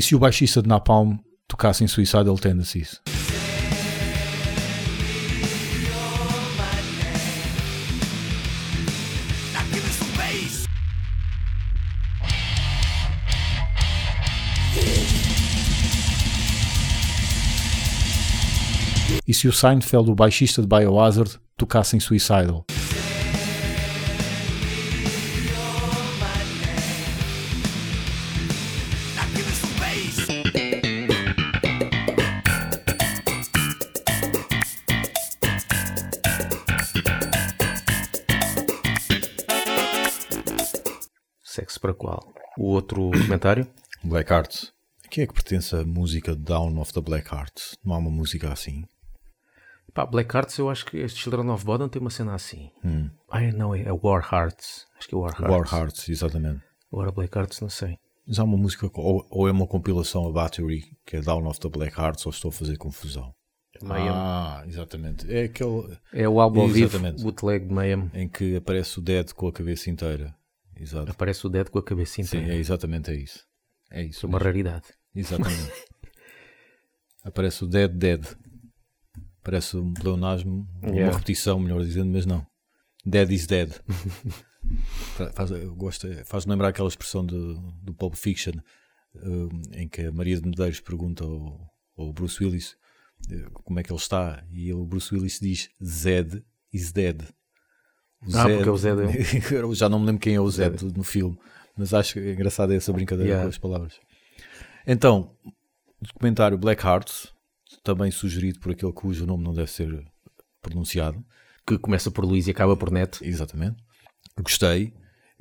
E se o baixista de Napalm tocasse em Suicidal Tendencies? E se o Seinfeld, o baixista de Biohazard, tocasse em Suicidal? Para qual? O outro comentário? Black Hearts. A quem é que pertence a música Down of the Black Hearts? Não há uma música assim? Pá, Black Hearts, eu acho que este Children of Bodom tem uma cena assim. Hum. Ai, não, é War Hearts. Acho que é War Hearts. War Hearts, exatamente. Agora Black Hearts, não sei. Mas há uma música, ou, ou é uma compilação a Battery, que é Down of the Black Hearts, ou estou a fazer confusão? Mayhem. Ah, exatamente. É aquele É o álbum vivo, bootleg de Mayhem. em que aparece o Dead com a cabeça inteira. Exato. Aparece o Dead com a cabecinha. Sim, é exatamente é isso. É isso. É uma mesmo. raridade. Exatamente. Aparece o Dead Dead. Parece um pleonasmo, Yeah. uma repetição, melhor dizendo, mas não. Dead is dead. Fa- faz, gosto, faz lembrar aquela expressão do, do Pulp Fiction um, em que a Maria de Medeiros pergunta ao, ao Bruce Willis eh, como é que ele está e o Bruce Willis diz Zed is dead. Ah, porque é o Zed Eu já não me lembro quem é o Zed no filme, mas acho é engraçada essa brincadeira Yeah. com as palavras. Então, documentário Black Hearts, também sugerido por aquele cujo nome não deve ser pronunciado, Que começa por Luís e acaba por Net. exatamente. Gostei.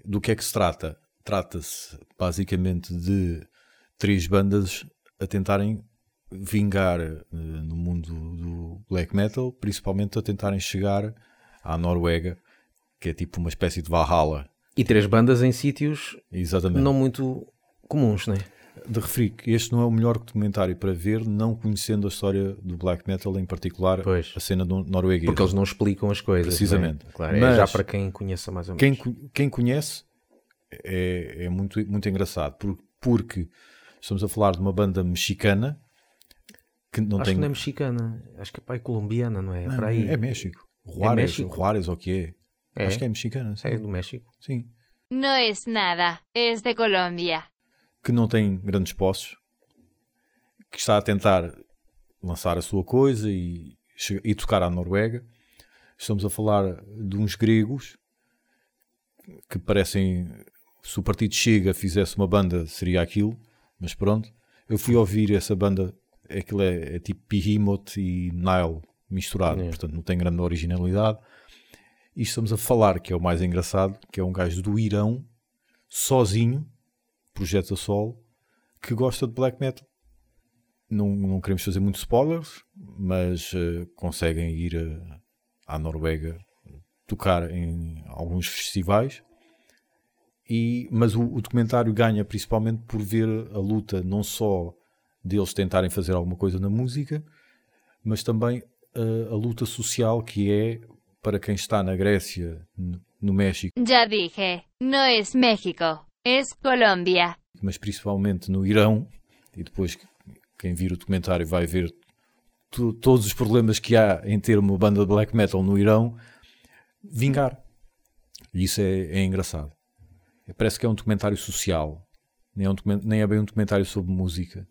Do que é que se trata? Trata-se basicamente de três bandas a tentarem vingar eh, no mundo do black metal, principalmente a tentarem chegar à Noruega, que é tipo uma espécie de Valhalla. E três bandas em sítios Exatamente. não muito comuns, né? de referir que este não é o melhor documentário para ver, não conhecendo a história do black metal, em particular Pois. a cena do norueguesa. Porque eles não explicam as coisas. Precisamente. né? Claro, é Mas- já para quem conheça mais ou menos. Quem, quem conhece é, é muito, muito engraçado, por- porque estamos a falar de uma banda mexicana que não Acho tem. que não é mexicana. Acho que é pai colombiana, não é? É para aí. É México. Juárez, México? Juárez, ou o que é? É? Acho que é mexicana, sim. É do México. sim. No es nada, es de Colombia. que não tem grandes posses, que está a tentar lançar a sua coisa e, e tocar à Noruega. Estamos a falar de uns gregos que parecem, se o partido Chega fizesse uma banda, seria aquilo, mas pronto. Eu fui ouvir essa banda, aquilo é, é tipo Behemoth e Nile misturado, É. portanto não tem grande originalidade. E estamos a falar, que é o mais engraçado, que é um gajo do Irão, sozinho, projeto a solo, que gosta de black metal. Não, não queremos fazer muitos spoilers, mas eh, conseguem ir eh, à Noruega tocar em alguns festivais. E, mas o, o documentário ganha principalmente por ver a luta não só deles tentarem fazer alguma coisa na música, mas também eh, a luta social que é para quem está na Grécia, no- México, Ya dije, no es México, es Colombia. mas principalmente no Irão, e depois quem vir o documentário vai ver to- todos os problemas que há em ter uma banda de black metal no Irão, vingar. E isso é, é engraçado. Parece que é um documentário social, nem é, um nem é bem um documentário sobre música.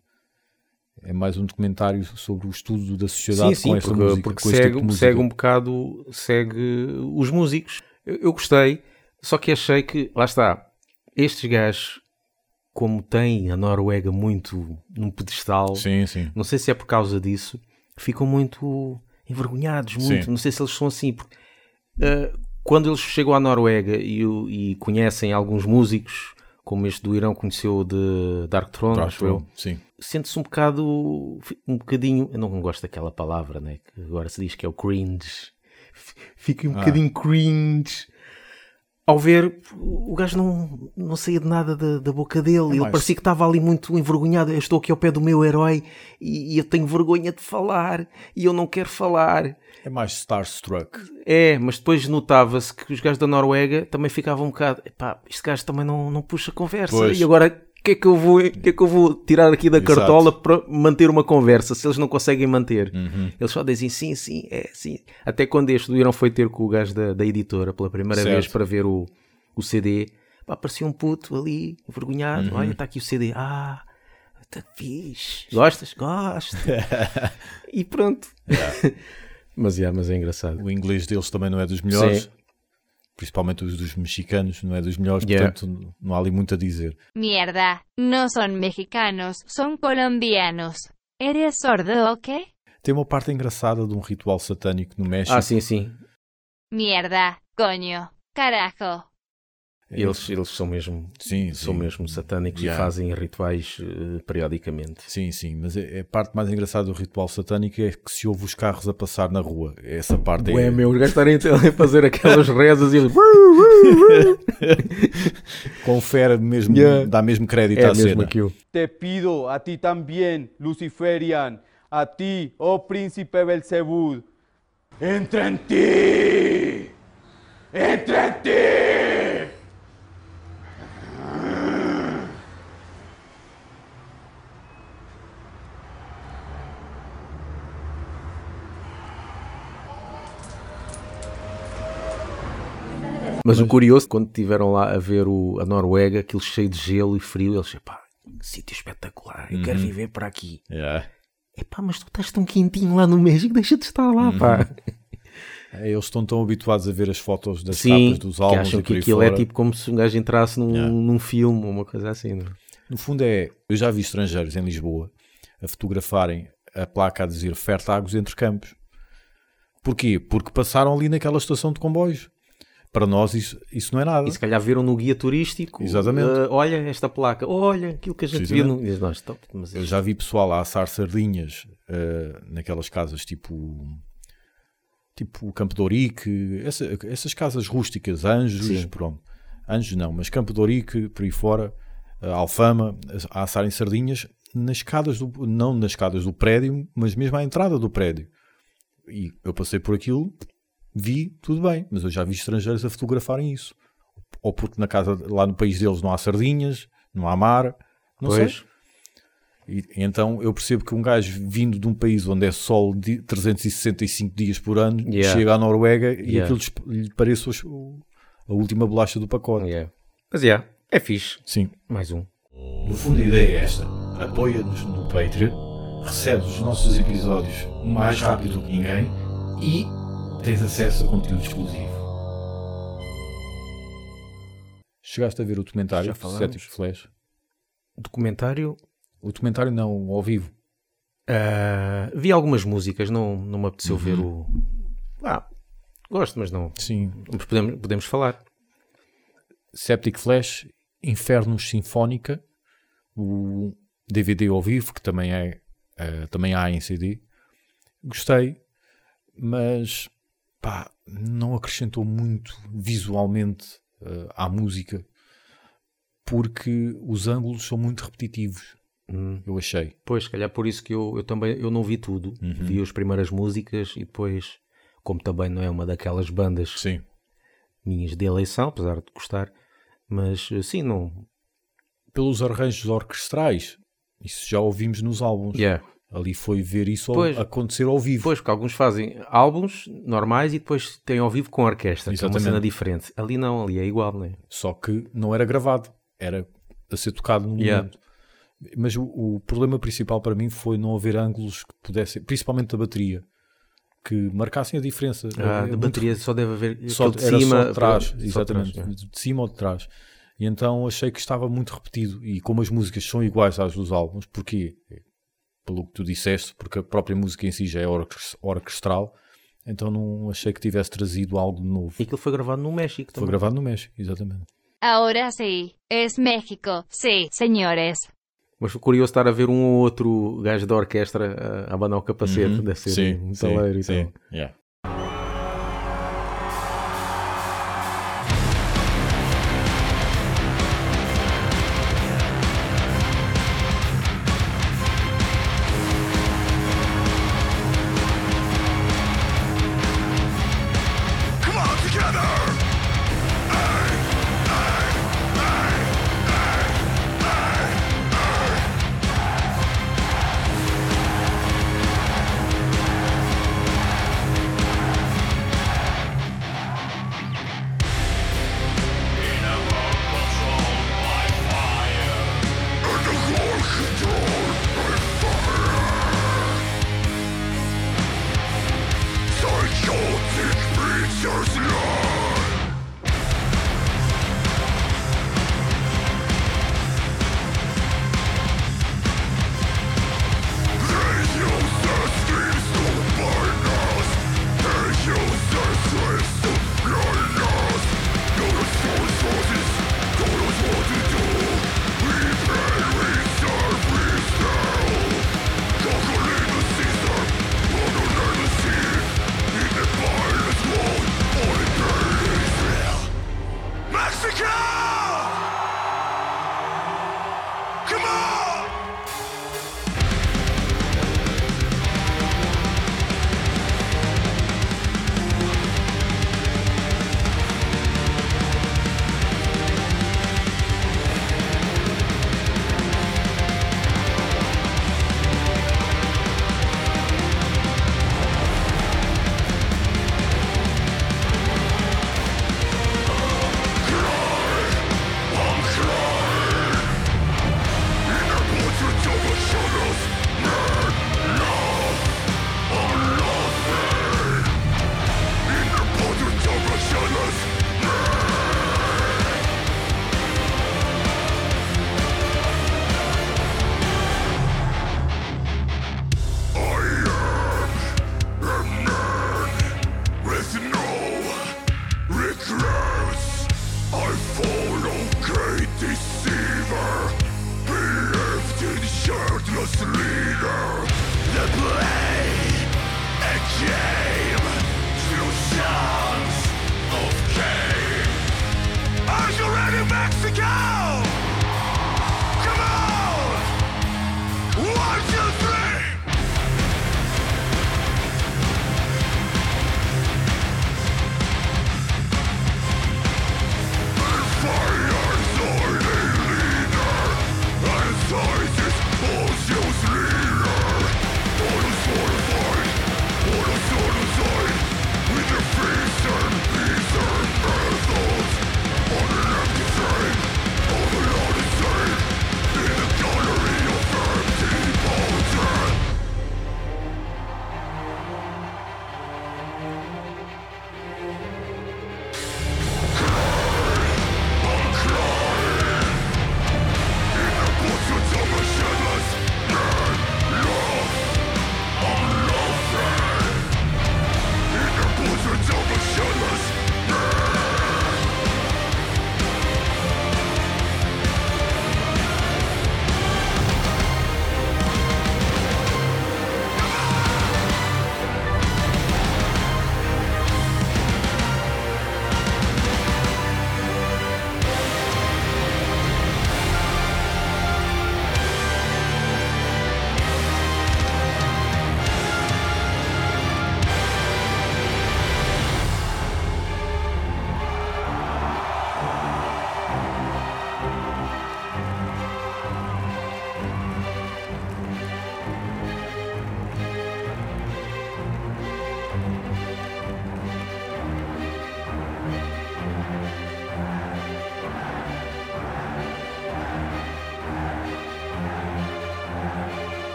É mais um documentário sobre o estudo da sociedade Sim, sim, com esta porque, música. porque segue, tipo música. segue um bocado, segue os músicos. Eu, eu gostei, só que achei que, lá está, estes gajos, como têm a Noruega muito num pedestal, Sim, sim. não sei se é por causa disso, ficam muito envergonhados, muito. Sim. Não sei se eles são assim. Porque, ah, quando eles chegam à Noruega e, e conhecem alguns músicos, como este do Irão conheceu de Dark Throne, acho eu, Sim. Sente-se um bocado, um bocadinho, eu não gosto daquela palavra, né? Que agora se diz que é o cringe. Fica um Ah. bocadinho cringe. Ao ver, o gajo não, não saía de nada da, da boca dele. Ele É mais- parecia que estava ali muito envergonhado. Eu estou aqui ao pé do meu herói e, e eu tenho vergonha de falar e eu não quero falar. É mais starstruck. É, mas depois notava-se que os gajos da Noruega também ficavam um bocado. Epá, este gajo também não, não puxa conversa. Pois. E agora O que, é que, eu vou, que é que eu vou tirar aqui da Exato. cartola para manter uma conversa se eles não conseguem manter? Uhum. Eles só dizem sim, sim, é sim. Até quando este do Irão foi ter com o gajo da, da editora pela primeira Certo. vez para ver o, o CD, pá, aparecia um puto ali, envergonhado. Uhum. Olha, está aqui o CD. Ah, está fixe. Gostas? Gosto. e pronto. mas, yeah, mas é engraçado. O inglês deles também não é dos melhores. Sim. Principalmente os dos mexicanos, não é dos melhores. Yeah. Portanto, não há ali muito a dizer. Mierda, no son mexicanos, son colombianos. ¿Eres sordo o qué? Tem uma parte engraçada de um ritual satânico no México. Ah, sim, sim. Mierda, coño, carajo. É, Eles, eles são mesmo, sim, são sim. mesmo satânicos Yeah. e fazem rituais eh, periodicamente. Sim, sim, mas é, é a parte mais engraçada do ritual satânico é que se ouve os carros a passar na rua. Essa parte Ué, é. meu, os gajos estarem a fazer aquelas rezas e eles... Confere mesmo, Yeah. dá mesmo crédito É à mesmo cena. aquilo. Te pido a ti también, Luciferian, a ti, oh príncipe Belzebud, entra en ti, entra en ti. Mas o curioso, quando estiveram lá a ver o, a Noruega, aquilo cheio de gelo e frio, eles disseram, pá, que sítio espetacular, eu quero viver para aqui. Yeah. Epá, mas tu estás tão quentinho lá no México, deixa de estar lá, pá. É, Eles estão tão habituados a ver as fotos das Sim, capas dos que álbuns acham que por aí aquilo é tipo como se um gajo entrasse num, Yeah. num filme ou uma coisa assim, não é? No fundo é, eu já vi estrangeiros em Lisboa a fotografarem a placa a dizer Fertagos entre campos. Porquê? Porque passaram ali naquela estação de comboios. Para nós isso, isso não é nada. E se calhar viram no guia turístico, Exatamente. "Ah, olha esta placa, olha aquilo que a gente viu. No... Nós, "Top, mas Eu já vi pessoal a assar sardinhas eh, naquelas casas tipo tipo Campo de Ourique, essa- essas casas rústicas, Anjos, Sim. pronto. Anjos não, mas Campo de Ourique, por aí fora, eh, Alfama, a assarem sardinhas nas escadas do, não nas escadas do prédio, mas mesmo à entrada do prédio. E eu passei por aquilo, vi, tudo bem, mas eu já vi estrangeiros a fotografarem isso. Ou porque na casa, lá no país deles não há sardinhas, não há mar, não sei. Pois. E, então eu percebo que um gajo vindo de um país onde é sol de 365 dias por ano Yeah. chega à Noruega e Yeah. aquilo lhe o- a última bolacha do pacote. Yeah. Mas yeah, é fixe. Sim. Mais um. No fundo a ideia é esta. Apoia-nos no Patreon, recebes os nossos episódios mais rápido que ninguém e tens acesso a conteúdo exclusivo. Chegaste a ver o documentário. Céticos Flash? Documentário. O documentário não, ao vivo. ah, vi algumas músicas, não, não me apeteceu Uhum. ver o. Ah, gosto, mas não. Sim. Mas podemos, podemos falar. Septic Flash, Infernos Sinfónica, o DVD ao vivo, que também, é, eh, também há em CD. Gostei, mas pá, não acrescentou muito visualmente eh, à música, porque os ângulos são muito repetitivos, Hum, eu achei. Pois, se calhar por isso que eu, eu também eu não vi tudo. Uhum. Vi as primeiras músicas e depois, como também não é uma daquelas bandas Sim. minhas de eleição, apesar de gostar, mas eh, sim, não. Pelos arranjos orquestrais, isso já ouvimos nos álbuns. Yeah. Ali foi ver isso ao- Pois. acontecer ao vivo. Depois, porque alguns fazem álbuns normais e depois têm ao vivo com orquestra, que é uma Exatamente. cena diferente. Ali não, ali é igual, não é? Só que não era gravado, era a ser tocado no Yeah. momento. Mas o, o problema principal para mim foi não haver ângulos que pudessem, principalmente da bateria, que marcassem a diferença. Ah, É da muito- bateria só deve haver só, de cima. só de trás, de exatamente, trás, é. de cima ou de trás. E então achei que estava muito repetido. E como as músicas são iguais às dos álbuns, porquê? Pelo que tu disseste, porque a própria música em si já é orques- orquestral, então não achei que tivesse trazido algo de novo. E aquilo foi gravado no México Foi também. gravado no México, exatamente. Ahora sí, es México. Sí, señores. Mas foi curioso estar a ver um ou outro gajo da orquestra a abanar o capacete, Uhum. deve ser Sim, um sim, taleiro e sim. tal. Yeah. There's love.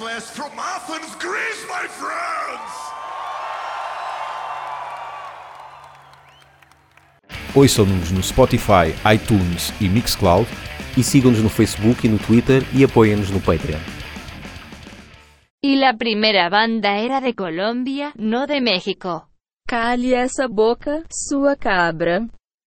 Flesh from Athens, Greece, my friends! Ouçam-nos no Spotify, iTunes e Mixcloud e sigam-nos no Facebook e no Twitter e apoiem-nos no Patreon. Y la primera banda era de Colombia, no de México. Cale essa boca, sua cabra.